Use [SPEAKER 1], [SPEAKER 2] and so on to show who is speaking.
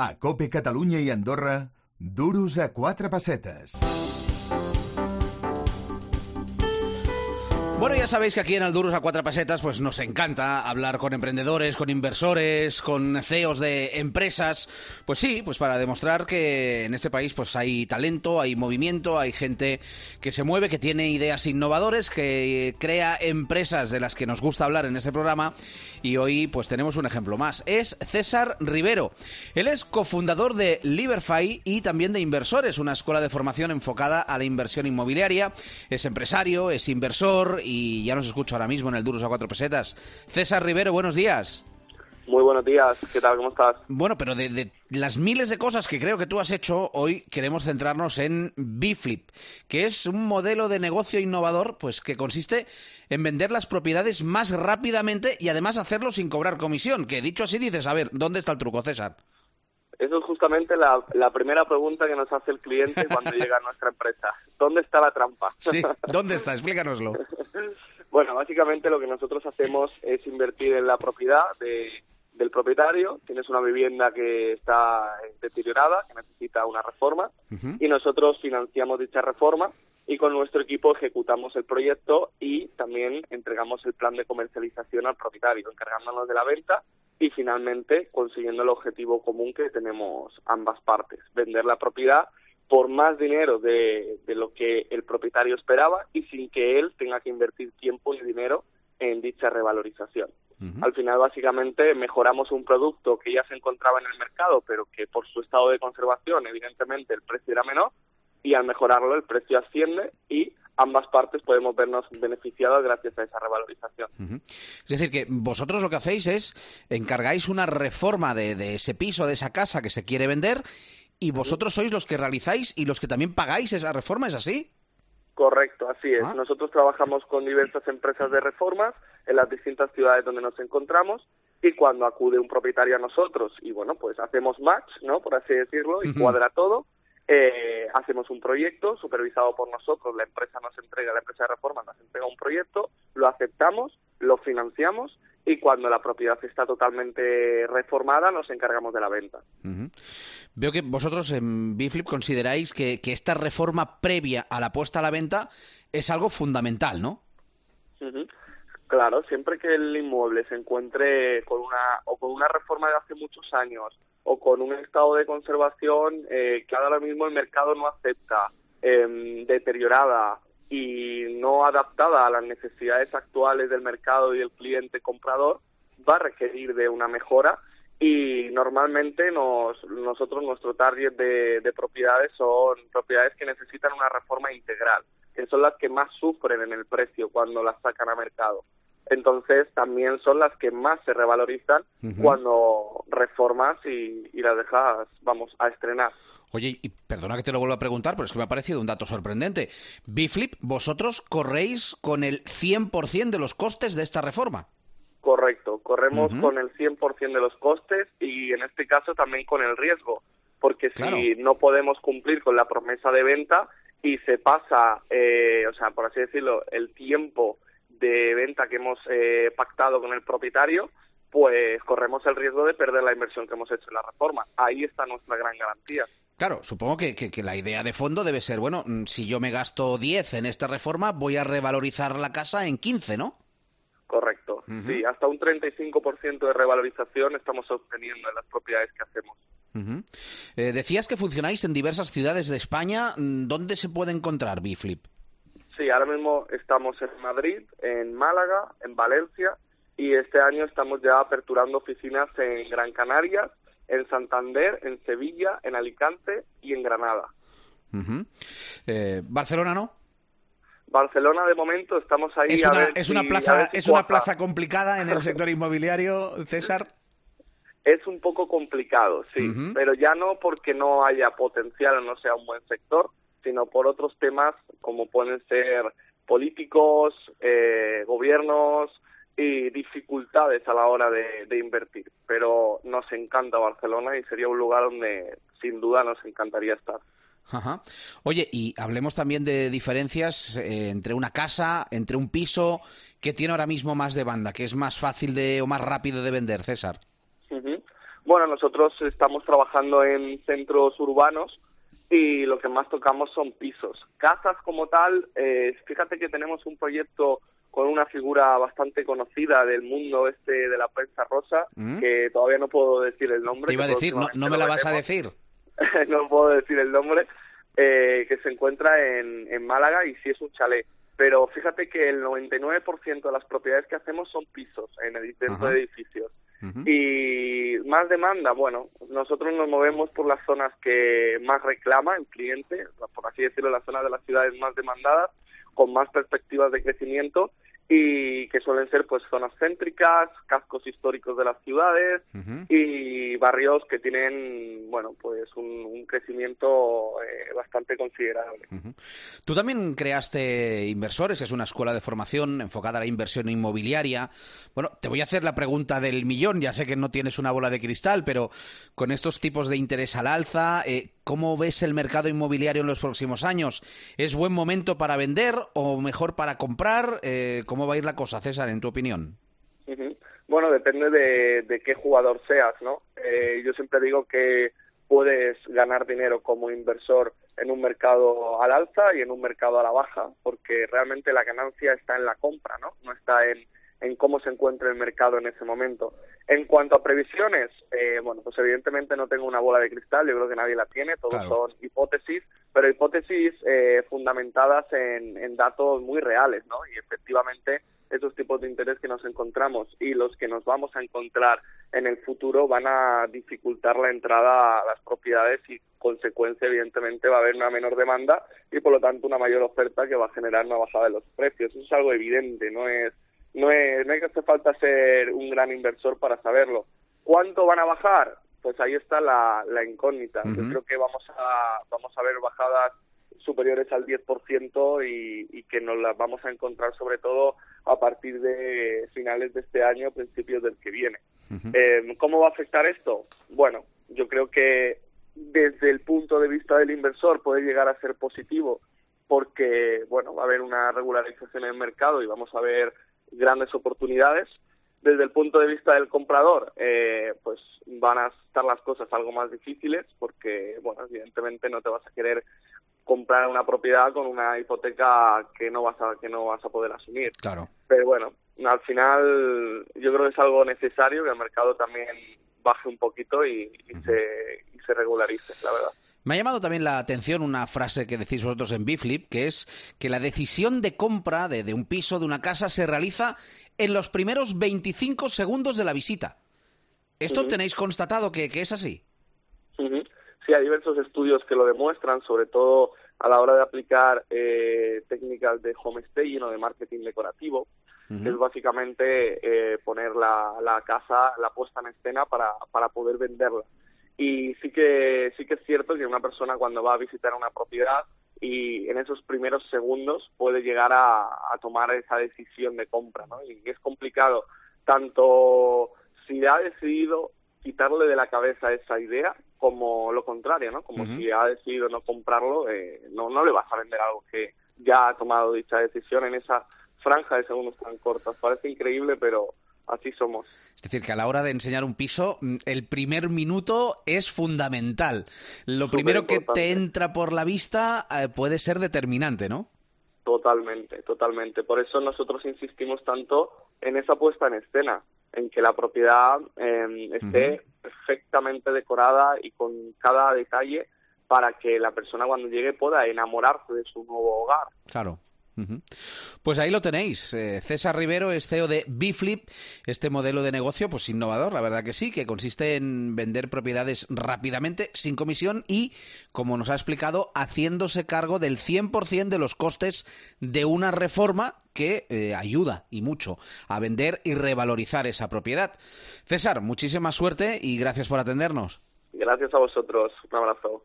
[SPEAKER 1] A Cope Catalunya i Andorra, duros a quatre pessetes.
[SPEAKER 2] Bueno, ya sabéis que aquí en Alduros a cuatro pesetas pues nos encanta hablar con emprendedores, con inversores, con CEOs de empresas. Pues sí, pues para demostrar que en este país pues hay talento, hay movimiento, hay gente que se mueve, que tiene ideas innovadores, que crea empresas de las que nos gusta hablar en este programa. Y hoy pues tenemos un ejemplo más. Es César Rivero. Él es cofundador de Liberfy y también de Inversores, una escuela de formación enfocada a la inversión inmobiliaria. Es empresario, es inversor y ya nos escucho ahora mismo en el Duros a cuatro pesetas. César Rivero, buenos días.
[SPEAKER 3] Muy buenos días, ¿qué tal? ¿Cómo estás?
[SPEAKER 2] Bueno, pero de, de, las miles de cosas que creo que tú has hecho, hoy queremos centrarnos en Biflip, que es un modelo de negocio innovador pues que consiste en vender las propiedades más rápidamente y además hacerlo sin cobrar comisión, que dicho así dices, a ver, ¿dónde está el truco, César?
[SPEAKER 3] Eso es justamente la, la primera pregunta que nos hace el cliente cuando llega a nuestra empresa. ¿Dónde está la trampa?
[SPEAKER 2] Sí, ¿dónde está? Explícanoslo.
[SPEAKER 3] bueno, básicamente lo que nosotros hacemos es invertir en la propiedad de, del propietario. Tienes una vivienda que está deteriorada, que necesita una reforma, uh -huh. y nosotros financiamos dicha reforma y con nuestro equipo ejecutamos el proyecto y también entregamos el plan de comercialización al propietario, encargándonos de la venta y finalmente consiguiendo el objetivo común que tenemos ambas partes, vender la propiedad por más dinero de, de, lo que el propietario esperaba y sin que él tenga que invertir tiempo y dinero en dicha revalorización. Uh -huh. Al final, básicamente, mejoramos un producto que ya se encontraba en el mercado, pero que por su estado de conservación, evidentemente, el precio era menor, y al mejorarlo el precio asciende y ambas partes podemos vernos beneficiadas gracias a esa revalorización.
[SPEAKER 2] Uh -huh. Es decir, que vosotros lo que hacéis es encargáis una reforma de, de ese piso, de esa casa que se quiere vender y vosotros sois los que realizáis y los que también pagáis esa reforma, ¿es así?
[SPEAKER 3] Correcto, así es. Ah. Nosotros trabajamos con diversas empresas de reformas en las distintas ciudades donde nos encontramos y cuando acude un propietario a nosotros y bueno, pues hacemos match, ¿no? Por así decirlo, y uh -huh. cuadra todo, eh, hacemos un proyecto supervisado por nosotros, la empresa nos entrega, la empresa de reforma nos entrega un proyecto, lo aceptamos, lo financiamos y cuando la propiedad está totalmente reformada nos encargamos de la venta.
[SPEAKER 2] Uh -huh. Veo que vosotros en Biflip consideráis que, que, esta reforma previa a la puesta a la venta es algo fundamental, ¿no?
[SPEAKER 3] Uh -huh. Claro, siempre que el inmueble se encuentre con una o con una reforma de hace muchos años o con un estado de conservación eh, que ahora mismo el mercado no acepta, eh, deteriorada y no adaptada a las necesidades actuales del mercado y del cliente comprador, va a requerir de una mejora. Y normalmente nos, nosotros nuestro target de, de propiedades son propiedades que necesitan una reforma integral, que son las que más sufren en el precio cuando las sacan a mercado entonces también son las que más se revalorizan uh -huh. cuando reformas y, y, las dejas, vamos, a estrenar.
[SPEAKER 2] Oye, y perdona que te lo vuelva a preguntar, pero es que me ha parecido un dato sorprendente. Biflip, vosotros corréis con el 100% de los costes de esta reforma.
[SPEAKER 3] Correcto, corremos uh -huh. con el 100% de los costes y en este caso también con el riesgo, porque si no podemos cumplir con la promesa de venta y se pasa, eh, o sea, por así decirlo, el tiempo de venta que hemos eh, pactado con el propietario, pues corremos el riesgo de perder la inversión que hemos hecho en la reforma. Ahí está nuestra gran garantía.
[SPEAKER 2] Claro, supongo que, que, que, la idea de fondo debe ser, bueno, mm, si yo me gasto 10 en esta reforma, voy a revalorizar la casa en 15, ¿no?
[SPEAKER 3] Correcto, uh -huh. sí, hasta un 35% de revalorización estamos obteniendo en las propiedades que hacemos.
[SPEAKER 2] Uh -huh. eh, decías que funcionáis en diversas ciudades de España. ¿Dónde se puede encontrar Biflip?
[SPEAKER 3] Sí, ahora mismo estamos en Madrid, en Málaga, en Valencia y este año estamos ya aperturando oficinas en Gran Canaria, en Santander, en Sevilla, en Alicante y en Granada.
[SPEAKER 2] Uh -huh. eh, ¿Barcelona no?
[SPEAKER 3] Barcelona de momento estamos ahí.
[SPEAKER 2] Es una, es una si, plaza, si es una plaza complicada en el sector inmobiliario, César.
[SPEAKER 3] Es un poco complicado, sí, uh -huh. pero ya no porque no haya potencial o no sea un buen sector, sino por otros temas como pueden ser políticos, eh, gobiernos y dificultades a la hora de, de, invertir. Pero nos encanta Barcelona y sería un lugar donde sin duda nos encantaría estar.
[SPEAKER 2] Ajá. Oye, y hablemos también de diferencias eh, entre una casa, entre un piso, que tiene ahora mismo más de banda, que es más fácil de o más rápido de vender, César.
[SPEAKER 3] Bueno, nosotros estamos trabajando en centros urbanos y lo que más tocamos son pisos. Casas como tal, eh, fíjate que tenemos un proyecto con una figura bastante conocida del mundo este de la prensa rosa,
[SPEAKER 2] ¿Mm?
[SPEAKER 3] que todavía no puedo decir el nombre.
[SPEAKER 2] Te iba a decir, no, me la vas a decir.
[SPEAKER 3] no puedo decir el nombre, eh, que se encuentra en, en Málaga y sí es un chalet. Pero fíjate que el 99% de las propiedades que hacemos son pisos en edi- dentro
[SPEAKER 2] Ajá.
[SPEAKER 3] de edificios. Y más demanda, bueno, nosotros nos movemos por las zonas que más reclama el cliente, por así decirlo, las zonas de las ciudades más demandadas, con más perspectivas de crecimiento y que suelen ser pues zonas céntricas, cascos históricos de las ciudades y barrios que tienen, bueno, pues un, un crecimiento eh, bastante considerable.
[SPEAKER 2] Ujú. Tú también creaste Inversores, que es una escuela de formación enfocada a la inversión inmobiliaria. Bueno, te voy a hacer la pregunta del millón. Ya sé que no tienes una bola de cristal, pero con estos tipos de interés al alza, eh, ¿cómo ves el mercado inmobiliario en los próximos años? ¿Es buen momento para vender o mejor para comprar? Eh, ¿Cómo va a ir la cosa, César, en tu opinión?
[SPEAKER 3] Bueno, depende de, de qué jugador seas, ¿no? Eh, yo siempre digo que puedes ganar dinero como inversor en un mercado al alza y en un mercado a la baja, porque realmente la ganancia está en la compra, ¿no? No está en, en cómo se encuentra el mercado en ese momento. En cuanto a previsiones, eh, bueno, pues evidentemente no tengo una bola de cristal, yo creo que nadie la tiene, todos
[SPEAKER 2] Claro.
[SPEAKER 3] son hipótesis, pero hipótesis eh, fundamentadas en, en datos muy reales, ¿no? Y efectivamente esos tipos de interés que nos encontramos y los que nos vamos a encontrar en el futuro van a dificultar la entrada a las propiedades y consecuencia evidentemente va a haber una menor demanda y por lo tanto una mayor oferta que va a generar una bajada de los precios. Eso es algo evidente, no es no es no hay que hacer falta ser un gran inversor para saberlo. ¿Cuánto van a bajar? Pues ahí está la, la incógnita. Yo creo que vamos a vamos a ver bajadas superiores al 10% y, y que nos las vamos a encontrar sobre todo a partir de finales de este año, principios del que viene. Eh, ¿Cómo va a afectar esto? Bueno, yo creo que desde el punto de vista del inversor puede llegar a ser positivo porque, bueno, va a haber una regularización en el mercado y vamos a ver grandes oportunidades. Desde el punto de vista del comprador, eh, pues van a estar las cosas algo más difíciles porque, bueno, evidentemente no te vas a querer comprar una propiedad con una hipoteca que no vas a que no vas a poder asumir
[SPEAKER 2] Claro.
[SPEAKER 3] pero bueno, al final yo creo que es algo necesario que el mercado también baje un poquito y, y se, y se regularice, la verdad.
[SPEAKER 2] Me ha llamado también la atención una frase que decís vosotros en Biflip, que es que la decisión de compra de, de un piso, de una casa, se realiza en los primeros 25 segundos de la visita. ¿Esto tenéis constatado que, que es así?
[SPEAKER 3] Ujú. Sí, hay diversos estudios que lo demuestran, sobre todo a la hora de aplicar eh, técnicas de homestaging o de marketing decorativo, es básicamente eh, poner la, la casa, la puesta en escena para, para poder venderla. Y sí que, sí que es cierto que una persona cuando va a visitar una propiedad y en esos primeros segundos puede llegar a, a tomar esa decisión de compra, ¿no? Y es complicado tanto si ha decidido quitarle de la cabeza esa idea como lo contrario, ¿no? Como si ha decidido no comprarlo, eh, no, no le vas a vender algo que ya ha tomado dicha decisión en esa franja de segundos tan cortas. Parece increíble, pero así somos.
[SPEAKER 2] Es decir, que a la hora de enseñar un piso, mm, el primer minuto es fundamental. Lo primero que te entra por la vista eh, puede ser determinante, ¿no?
[SPEAKER 3] Totalmente, totalmente. Por eso nosotros insistimos tanto en esa puesta en escena, en que la propiedad eh, esté perfectamente decorada y con cada detalle para que la persona cuando llegue pueda enamorarse de su nuevo hogar.
[SPEAKER 2] Claro. Pues ahí lo tenéis. Eh, César Rivero es CEO de Biflip, este modelo de negocio pues innovador, la verdad que sí, que consiste en vender propiedades rápidamente, sin comisión y, como nos ha explicado, haciéndose cargo del 100% de los costes de una reforma que eh, ayuda y mucho a vender y revalorizar esa propiedad. César, muchísima suerte y gracias por atendernos.
[SPEAKER 3] Gracias a vosotros. Un abrazo.